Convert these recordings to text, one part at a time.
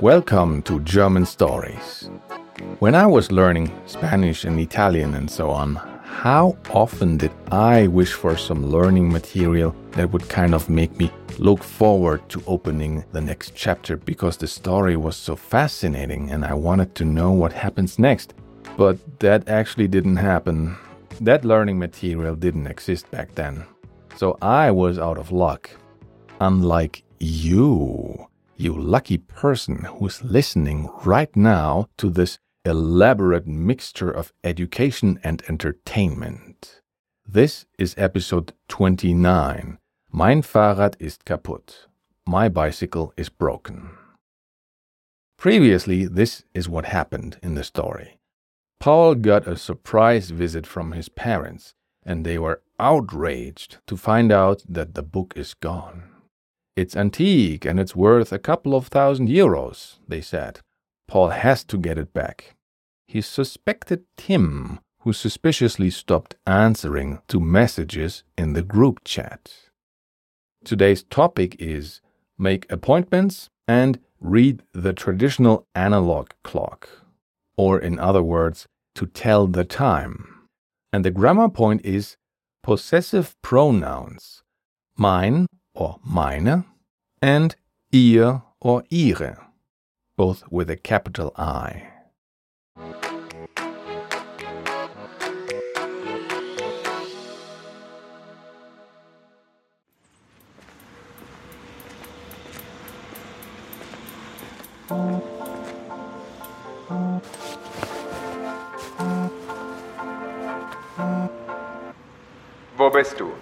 Welcome to German Stories. When I was learning Spanish and Italian and so on, how often did I wish for some learning material that would kind of make me look forward to opening the next chapter because the story was so fascinating and I wanted to know what happens next. But that actually didn't happen. That learning material didn't exist back then. So I was out of luck. Unlike you, you lucky person who's listening right now to this elaborate mixture of education and entertainment. This is episode 29. Mein Fahrrad ist kaputt. My bicycle is broken. Previously, this is what happened in the story. Paul got a surprise visit from his parents, and they were outraged to find out that the book is gone. It's antique and it's worth a couple of thousand euros, they said. Paul has to get it back he suspected Tim, who suspiciously stopped answering to messages in the group chat. Today's topic is make appointments and read the traditional analog clock, or in other words, to tell the time. And the grammar point is possessive pronouns, mein or meine, and ihr or ihre, both with a capital I. Wo bist du?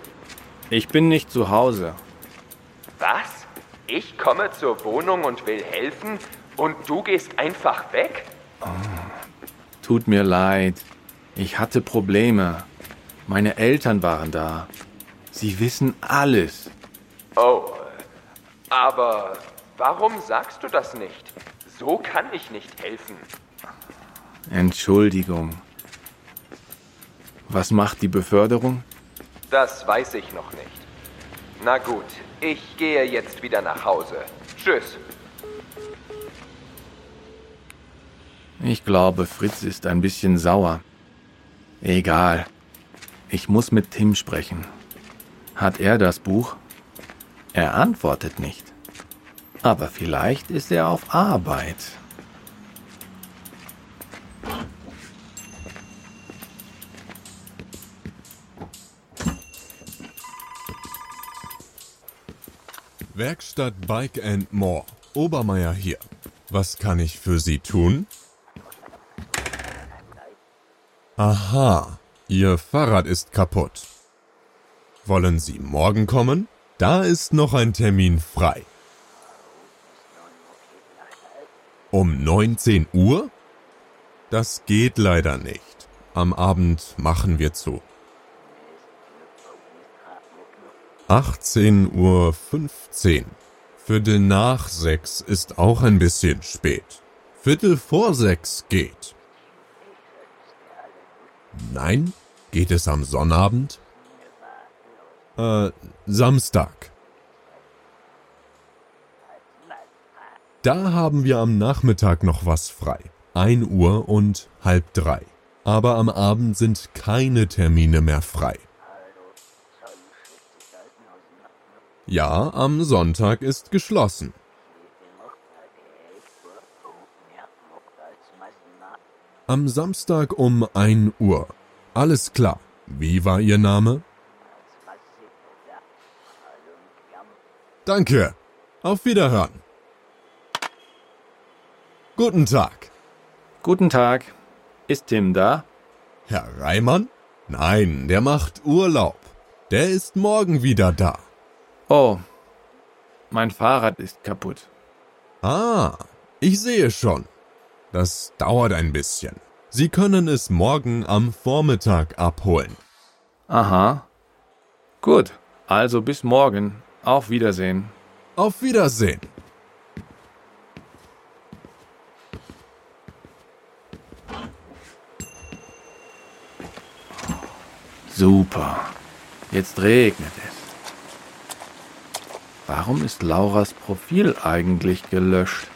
Ich bin nicht zu Hause. Komme zur Wohnung und will helfen und du gehst einfach weg? Oh, tut mir leid. Ich hatte Probleme. Meine Eltern waren da. Sie wissen alles. Oh, aber warum sagst du das nicht? So kann ich nicht helfen. Entschuldigung. Was macht die Beförderung? Das weiß ich noch nicht. Na gut, ich gehe jetzt wieder nach Hause. Tschüss. Ich glaube, Fritz ist ein bisschen sauer. Egal. Ich muss mit Tim sprechen. Hat er das Buch? Er antwortet nicht. Aber vielleicht ist er auf Arbeit. Werkstatt Bike and More. Obermeier hier. Was kann ich für Sie tun? Aha, Ihr Fahrrad ist kaputt. Wollen Sie morgen kommen? Da ist noch ein Termin frei. Um 19 Uhr? Das geht leider nicht. Am Abend machen wir zu. 18 Uhr 15. Viertel nach sechs ist auch ein bisschen spät. Viertel vor sechs geht. Nein? Geht es am Sonnabend? Äh, Samstag. Da haben wir am Nachmittag noch was frei. 1 Uhr und halb drei. Aber am Abend sind keine Termine mehr frei. Ja, am Sonntag ist geschlossen. Am Samstag um 1 Uhr. Alles klar. Wie war Ihr Name? Danke. Auf Wiederhören. Guten Tag. Guten Tag. Ist Tim da? Herr Reimann? Nein, der macht Urlaub. Der ist morgen wieder da. Oh, mein Fahrrad ist kaputt. Ah, ich sehe schon. Das dauert ein bisschen. Sie können es morgen am Vormittag abholen. Aha. Gut, also bis morgen. Auf Wiedersehen. Auf Wiedersehen. Super. Jetzt regnet es. Warum ist Lauras Profil eigentlich gelöscht?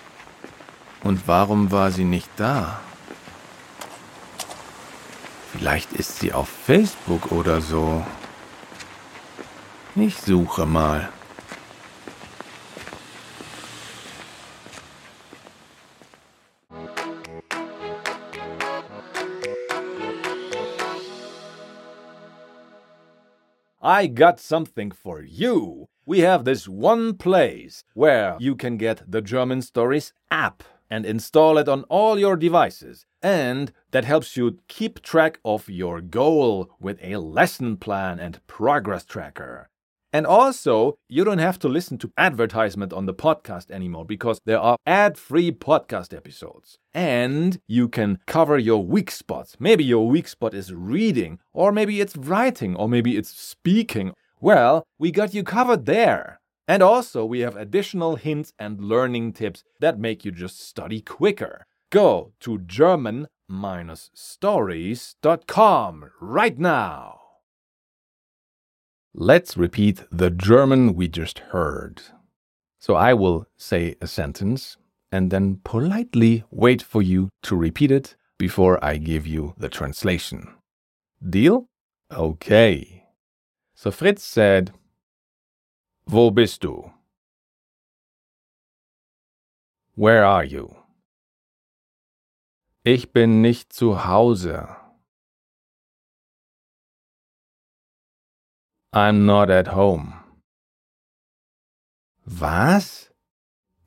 Und warum war sie nicht da? Vielleicht ist sie auf Facebook oder so. Ich suche mal. I got something for you. We have this one place where you can get the German Stories app and install it on all your devices. And that helps you keep track of your goal with a lesson plan and progress tracker. And also, you don't have to listen to advertisement on the podcast anymore because there are ad free podcast episodes. And you can cover your weak spots. Maybe your weak spot is reading, or maybe it's writing, or maybe it's speaking. Well, we got you covered there. And also, we have additional hints and learning tips that make you just study quicker. Go to German-stories.com right now. Let's repeat the German we just heard. So I will say a sentence and then politely wait for you to repeat it before I give you the translation. Deal? Okay. So Fritz said, Wo bist du? Where are you? Ich bin nicht zu Hause. I'm not at home. Was?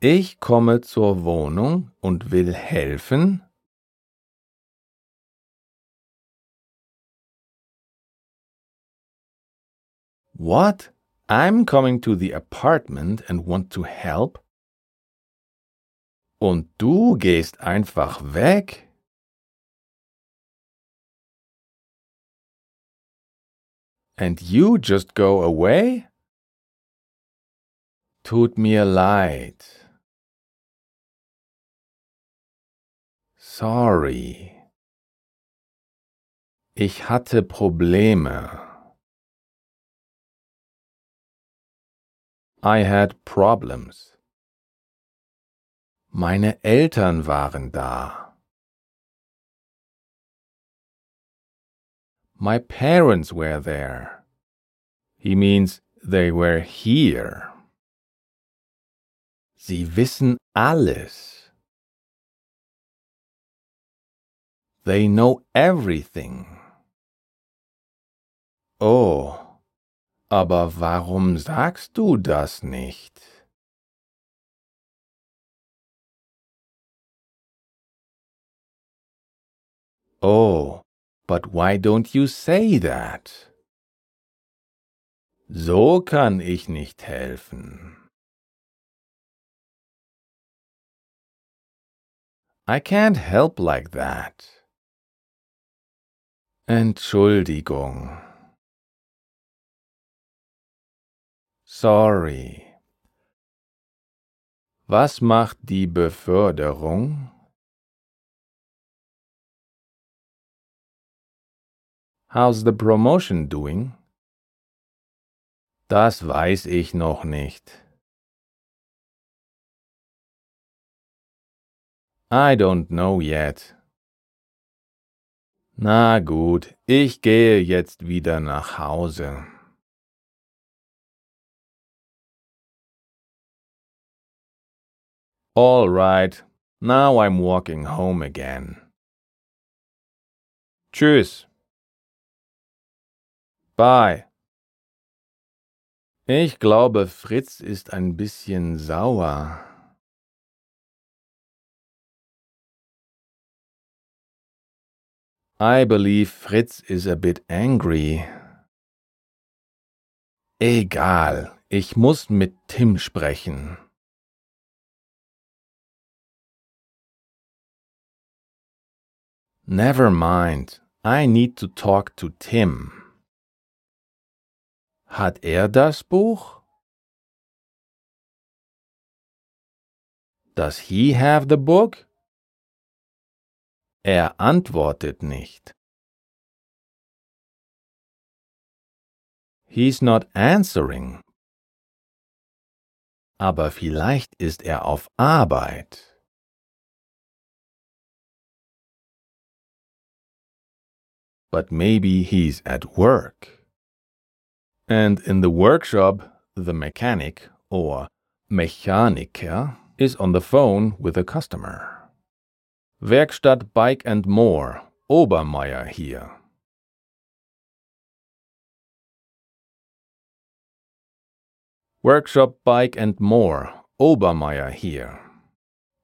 Ich komme zur Wohnung und will helfen? What? I'm coming to the apartment and want to help? Und du gehst einfach weg? And you just go away? Tut mir leid. Sorry. Ich hatte Probleme. I had problems. Meine Eltern waren da. My parents were there. He means they were here. Sie wissen alles. They know everything. Oh, aber warum sagst du das nicht? Oh, but why don't you say that? So kann ich nicht helfen. I can't help like that. Entschuldigung. Sorry. Was macht die Beförderung? How's the promotion doing? Das weiß ich noch nicht. I don't know yet. Na gut, ich gehe jetzt wieder nach Hause. All right, now I'm walking home again. Tschüss. Bye. Ich glaube, Fritz ist ein bisschen sauer. I believe Fritz is a bit angry. Egal, ich muss mit Tim sprechen. Never mind, I need to talk to Tim. Hat er das Buch? Does he have the book? Er antwortet nicht. He's not answering. aber vielleicht ist er auf Arbeit. But maybe he's at work. And in the workshop, the mechanic or Mechaniker is on the phone with a customer. Werkstatt Bike and More, Obermeier hier. Workshop Bike and More, Obermeier here.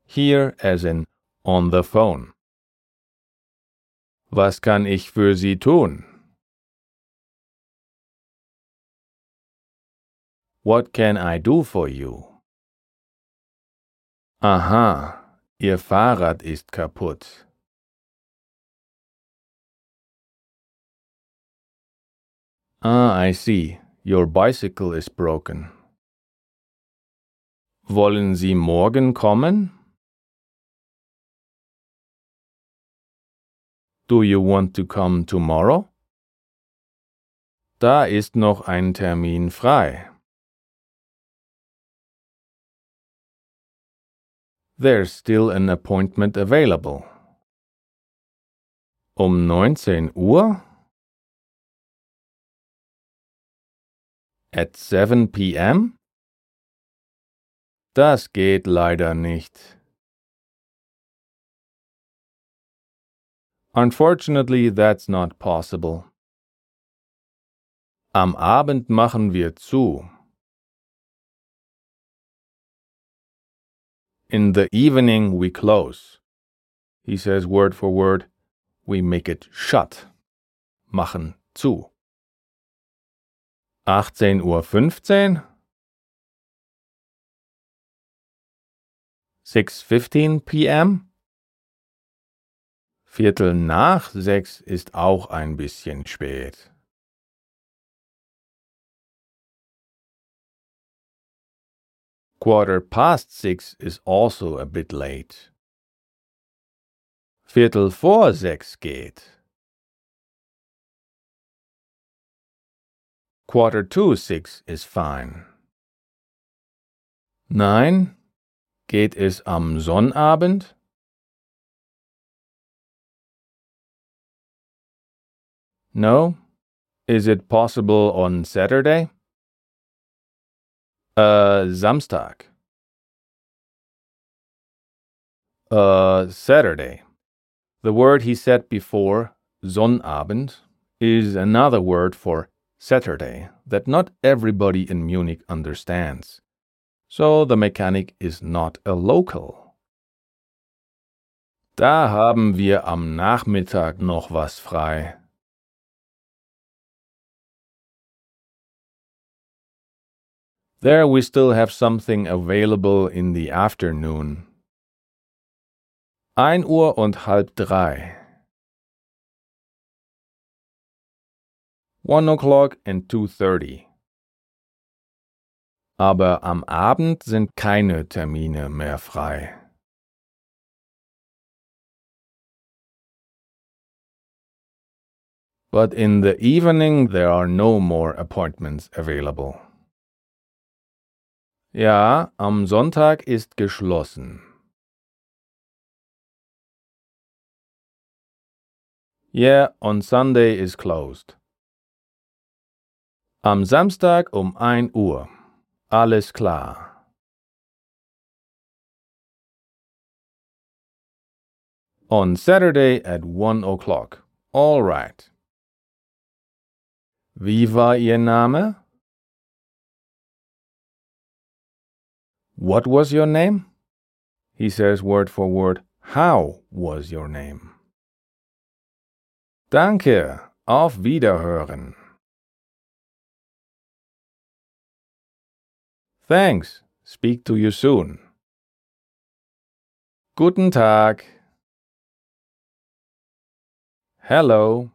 Here as in on the phone. Was kann ich für Sie tun? What can I do for you? Aha, Ihr Fahrrad ist kaputt. Ah, I see. Your bicycle is broken. Wollen Sie morgen kommen? Do you want to come tomorrow? Da ist noch ein Termin frei. There's still an appointment available. Um 19 Uhr? At 7 p.m.? Das geht leider nicht. Unfortunately, that's not possible. Am Abend machen wir zu. In the evening we close. He says word for word, we make it shut. Machen zu. 18.15 Uhr. 6.15 p.m. Viertel nach sechs ist auch ein bisschen spät. Quarter past six is also a bit late. Viertel vor sechs geht. Quarter to six is fine. Nein, geht es am Sonnabend? No? Is it possible on Saturday? Uh, Samstag. Uh, Saturday. The word he said before, Sonnabend, is another word for Saturday that not everybody in Munich understands. So the mechanic is not a local. Da haben wir am Nachmittag noch was frei. There we still have something available in the afternoon. Ein Uhr und halb drei. One o'clock and two thirty. Aber am Abend sind keine Termine mehr frei. But in the evening there are no more appointments available. Ja, am Sonntag ist geschlossen. Yeah, on Sunday is closed. Am Samstag um 1 Uhr. Alles klar. On Saturday at 1 o'clock. All right. Wie war Ihr Name? What was your name? He says word for word, How was your name? Danke, auf Wiederhören. Thanks, speak to you soon. Guten Tag. Hello.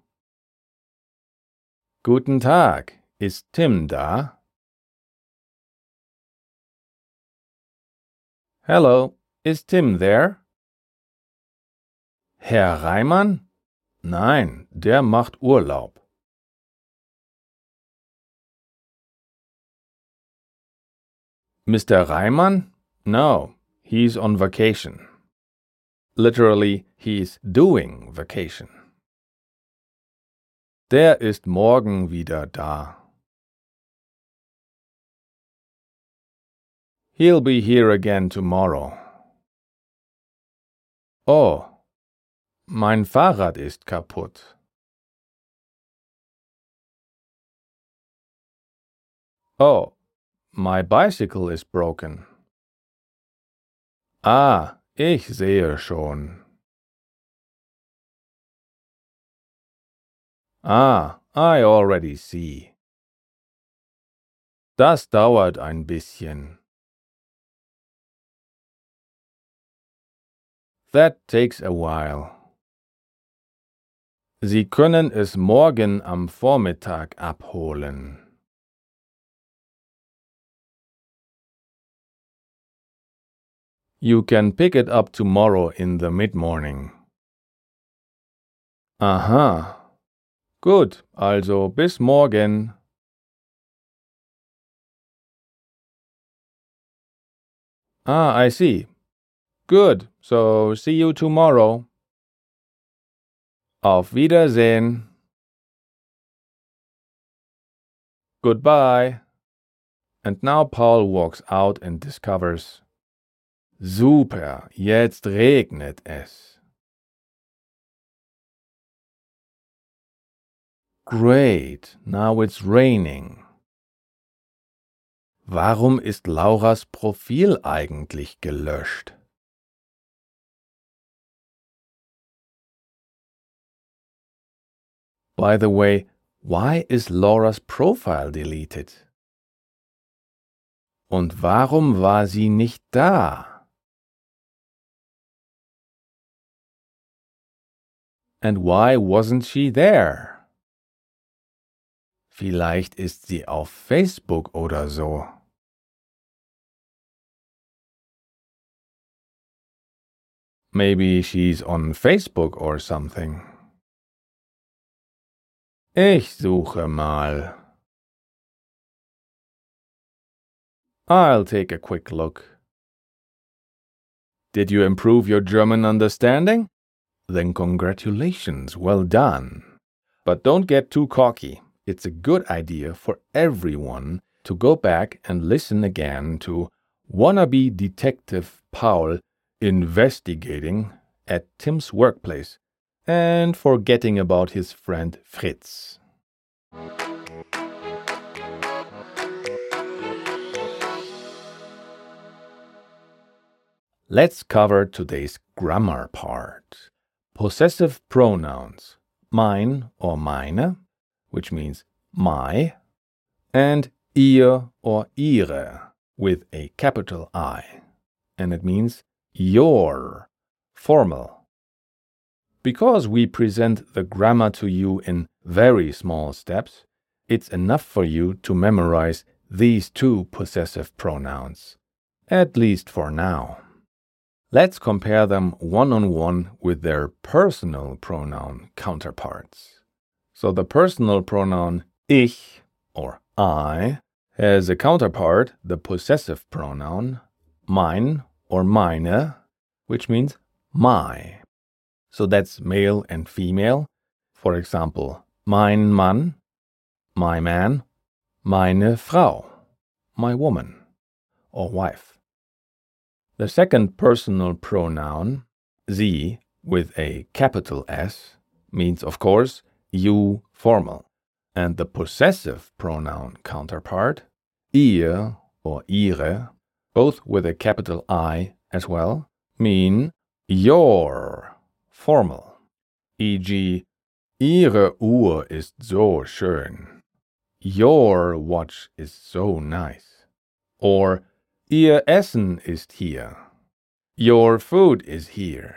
Guten Tag, ist Tim da? Hello, is Tim there? Herr Reimann? Nein, der macht Urlaub. Mr. Reimann? No, he's on vacation. Literally, he's doing vacation. Der ist morgen wieder da. He'll be here again tomorrow. Oh, mein Fahrrad ist kaputt. Oh, my bicycle is broken. Ah, ich sehe schon. Ah, I already see. Das dauert ein bisschen. That takes a while. Sie können es morgen am Vormittag abholen. You can pick it up tomorrow in the mid-morning. Aha. Gut, also bis morgen. Ah, I see. Good, so see you tomorrow. Auf Wiedersehen. Goodbye. And now Paul walks out and discovers Super, jetzt regnet es. Great, now it's raining. Warum ist Lauras Profil eigentlich gelöscht? By the way, why is Laura's profile deleted? Und warum war sie nicht da? And why wasn't she there? Vielleicht ist sie auf Facebook oder so. Maybe she's on Facebook or something. Ich suche mal. I'll take a quick look. Did you improve your German understanding? Then congratulations, well done. But don't get too cocky. It's a good idea for everyone to go back and listen again to wannabe detective Paul investigating at Tim's workplace and forgetting about his friend Fritz. Let's cover today's grammar part. Possessive pronouns, mein or meine, which means my, and ihr or ihre, with a capital I, and it means your, formal. Because we present the grammar to you in very small steps, it's enough for you to memorize these two possessive pronouns, at least for now. Let's compare them one on one with their personal pronoun counterparts. So the personal pronoun ich or I has a counterpart, the possessive pronoun mein or meine, which means my. So that's male and female. For example, mein Mann, my man, meine Frau, my woman or wife. The second personal pronoun, sie, with a capital S, means, of course, you formal. And the possessive pronoun counterpart, ihr or ihre, both with a capital I as well, mean your formal. E.g., Ihre Uhr ist so schön. Your watch is so nice. Or Ihr Essen ist hier. Your food is here.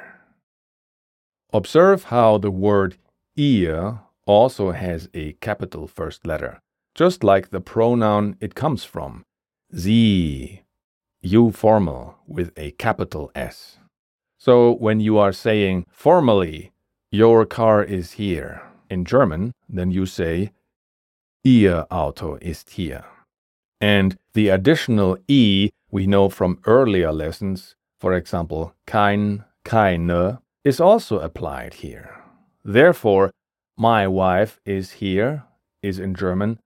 Observe how the word ihr also has a capital first letter, just like the pronoun it comes from. Sie, you formal with a capital S. So when you are saying formally, your car is here in German, then you say, Ihr Auto ist hier. And the additional E we know from earlier lessons, for example, kein, keine, is also applied here. Therefore, my wife is here is in German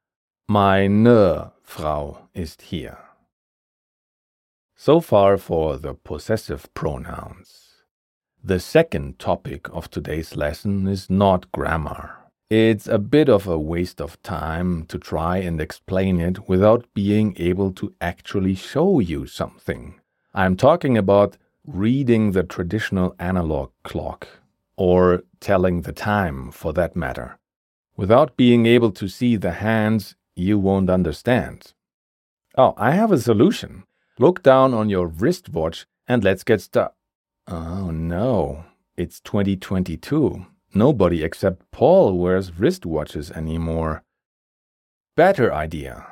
meine Frau ist hier. So far for the possessive pronouns. The second topic of today's lesson is not grammar. It's a bit of a waste of time to try and explain it without being able to actually show you something. I'm talking about reading the traditional analog clock, or telling the time for that matter. Without being able to see the hands, you won't understand. Oh, I have a solution. Look down on your wristwatch and let's get started. Oh no, it's 2022. Nobody except Paul wears wristwatches anymore. Better idea.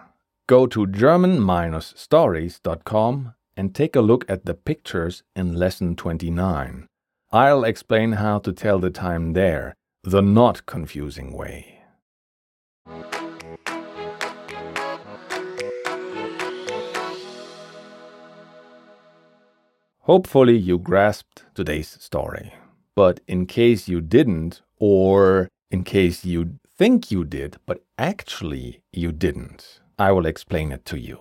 Go to German-stories.com and take a look at the pictures in lesson 29. I'll explain how to tell the time there, the not confusing way. Hopefully, you grasped today's story. But in case you didn't, or in case you think you did, but actually you didn't, I will explain it to you.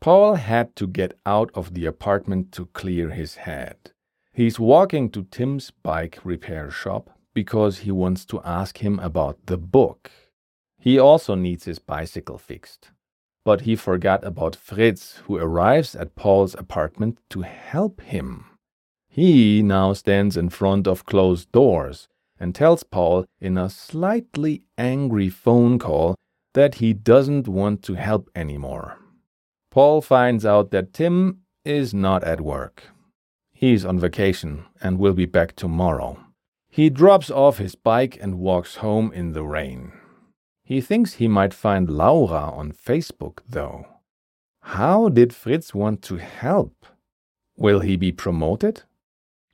Paul had to get out of the apartment to clear his head. He's walking to Tim's bike repair shop because he wants to ask him about the book. He also needs his bicycle fixed. But he forgot about Fritz, who arrives at Paul's apartment to help him. He now stands in front of closed doors and tells Paul in a slightly angry phone call that he doesn't want to help anymore. Paul finds out that Tim is not at work. He's on vacation and will be back tomorrow. He drops off his bike and walks home in the rain. He thinks he might find Laura on Facebook, though. How did Fritz want to help? Will he be promoted?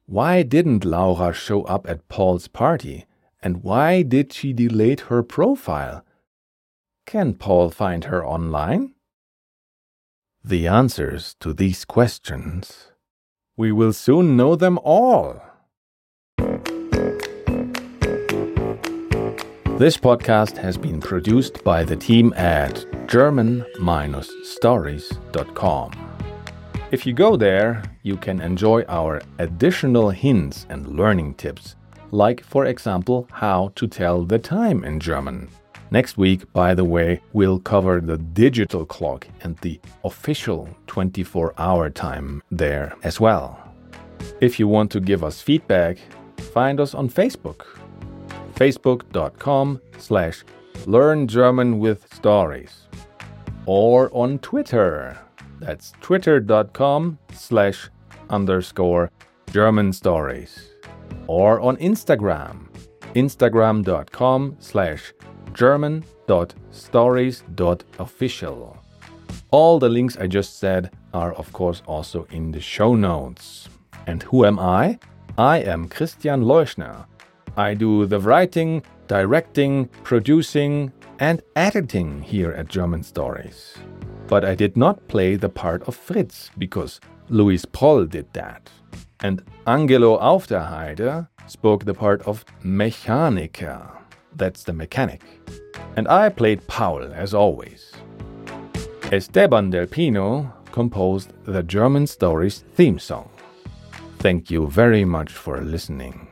Why didn't Laura show up at Paul's party? And why did she delete her profile? Can Paul find her online? The answers to these questions. We will soon know them all. This podcast has been produced by the team at German-stories.com. If you go there, you can enjoy our additional hints and learning tips, like, for example, how to tell the time in German. Next week, by the way, we'll cover the digital clock and the official 24 hour time there as well. If you want to give us feedback, find us on Facebook. Facebook.com slash learn German with stories. Or on Twitter that's twitter.com slash underscore German stories. Or on Instagram, instagram.com slash german.stories.official. All the links I just said are, of course, also in the show notes. And who am I? I am Christian Leuschner. I do the writing, directing, producing, and editing here at German Stories. But I did not play the part of Fritz because Louis Proll did that. And Angelo Auf der Heide spoke the part of Mechaniker. That's the mechanic. And I played Paul as always. Esteban Del Pino composed the German Stories theme song. Thank you very much for listening.